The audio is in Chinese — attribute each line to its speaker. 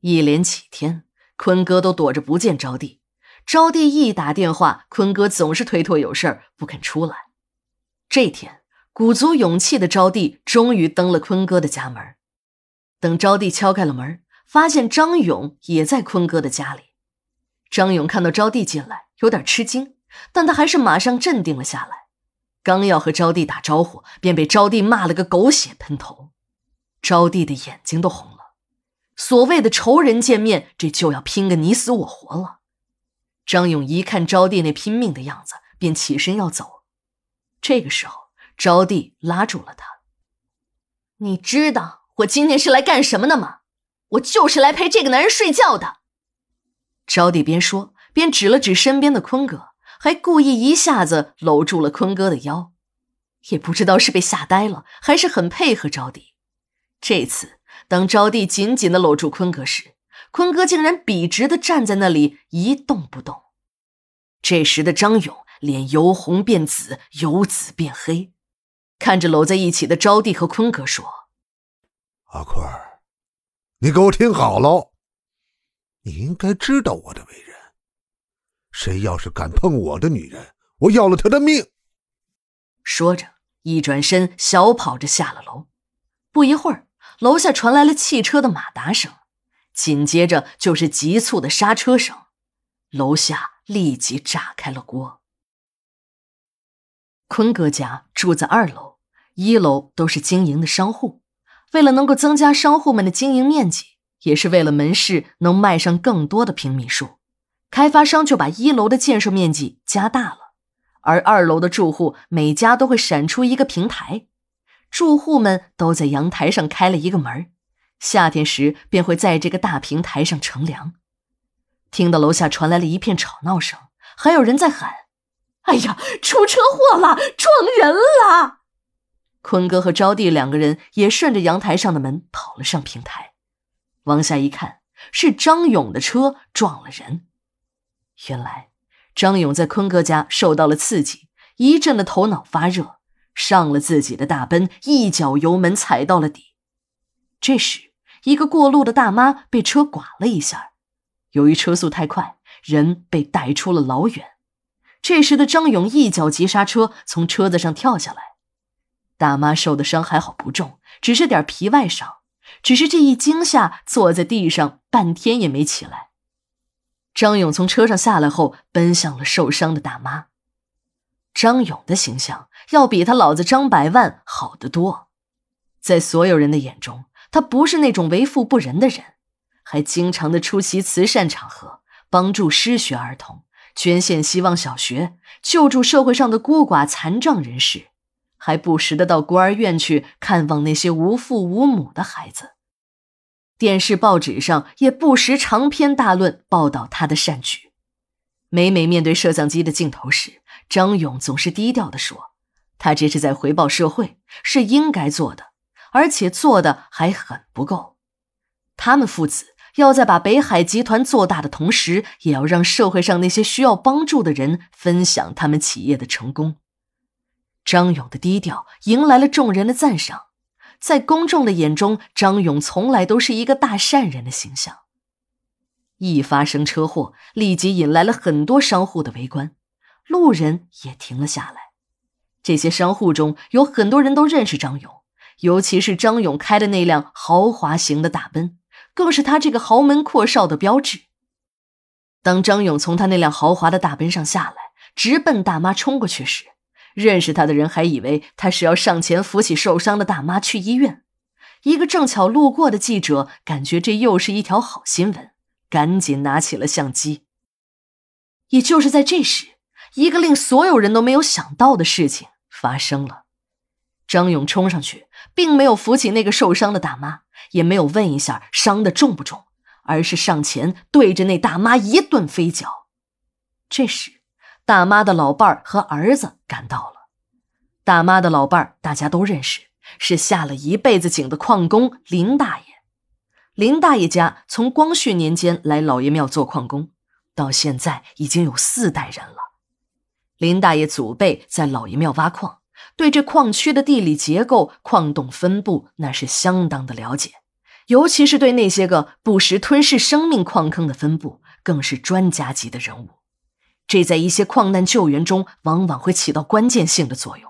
Speaker 1: 一连几天，坤哥都躲着不见招娣。招娣一打电话，坤哥总是推脱有事儿不肯出来。这天，鼓足勇气的招娣终于登了坤哥的家门。等招娣敲开了门，发现张勇也在坤哥的家里。张勇看到招娣进来，有点吃惊，但他还是马上镇定了下来。刚要和招娣打招呼，便被招娣骂了个狗血喷头。招娣的眼睛都红了。所谓的仇人见面，这就要拼个你死我活了。张勇一看招娣那拼命的样子，便起身要走。这个时候，招娣拉住了他：“你知道我今天是来干什么的吗？我就是来陪这个男人睡觉的。”招娣边说边指了指身边的坤哥，还故意一下子搂住了坤哥的腰，也不知道是被吓呆了，还是很配合招娣。这次，当招娣紧紧的搂住坤哥时，坤哥竟然笔直的站在那里一动不动。这时的张勇脸由红变紫，由紫变黑，看着搂在一起的招娣和坤哥说：“
Speaker 2: 阿坤儿，你给我听好喽，你应该知道我的为人。谁要是敢碰我的女人，我要了他的命。”
Speaker 1: 说着，一转身小跑着下了楼。不一会儿，楼下传来了汽车的马达声。紧接着就是急促的刹车声，楼下立即炸开了锅。坤哥家住在二楼，一楼都是经营的商户。为了能够增加商户们的经营面积，也是为了门市能卖上更多的平米数，开发商就把一楼的建设面积加大了。而二楼的住户每家都会闪出一个平台，住户们都在阳台上开了一个门夏天时便会在这个大平台上乘凉，听到楼下传来了一片吵闹声，还有人在喊：“哎呀，出车祸了，撞人了！”坤哥和招娣两个人也顺着阳台上的门跑了上平台，往下一看，是张勇的车撞了人。原来张勇在坤哥家受到了刺激，一阵的头脑发热，上了自己的大奔，一脚油门踩到了底。这时。一个过路的大妈被车剐了一下，由于车速太快，人被带出了老远。这时的张勇一脚急刹车，从车子上跳下来。大妈受的伤还好不重，只是点皮外伤。只是这一惊吓，坐在地上半天也没起来。张勇从车上下来后，奔向了受伤的大妈。张勇的形象要比他老子张百万好得多，在所有人的眼中。他不是那种为富不仁的人，还经常的出席慈善场合，帮助失学儿童，捐献希望小学，救助社会上的孤寡残障人士，还不时的到孤儿院去看望那些无父无母的孩子。电视报纸上也不时长篇大论报道他的善举。每每面对摄像机的镜头时，张勇总是低调的说：“他这是在回报社会，是应该做的。”而且做的还很不够，他们父子要在把北海集团做大的同时，也要让社会上那些需要帮助的人分享他们企业的成功。张勇的低调迎来了众人的赞赏，在公众的眼中，张勇从来都是一个大善人的形象。一发生车祸，立即引来了很多商户的围观，路人也停了下来。这些商户中有很多人都认识张勇。尤其是张勇开的那辆豪华型的大奔，更是他这个豪门阔少的标志。当张勇从他那辆豪华的大奔上下来，直奔大妈冲过去时，认识他的人还以为他是要上前扶起受伤的大妈去医院。一个正巧路过的记者感觉这又是一条好新闻，赶紧拿起了相机。也就是在这时，一个令所有人都没有想到的事情发生了。张勇冲上去，并没有扶起那个受伤的大妈，也没有问一下伤的重不重，而是上前对着那大妈一顿飞脚。这时，大妈的老伴儿和儿子赶到了。大妈的老伴儿大家都认识，是下了一辈子井的矿工林大爷。林大爷家从光绪年间来老爷庙做矿工，到现在已经有四代人了。林大爷祖辈在老爷庙挖矿。对这矿区的地理结构、矿洞分布，那是相当的了解，尤其是对那些个不时吞噬生命矿坑的分布，更是专家级的人物。这在一些矿难救援中往往会起到关键性的作用。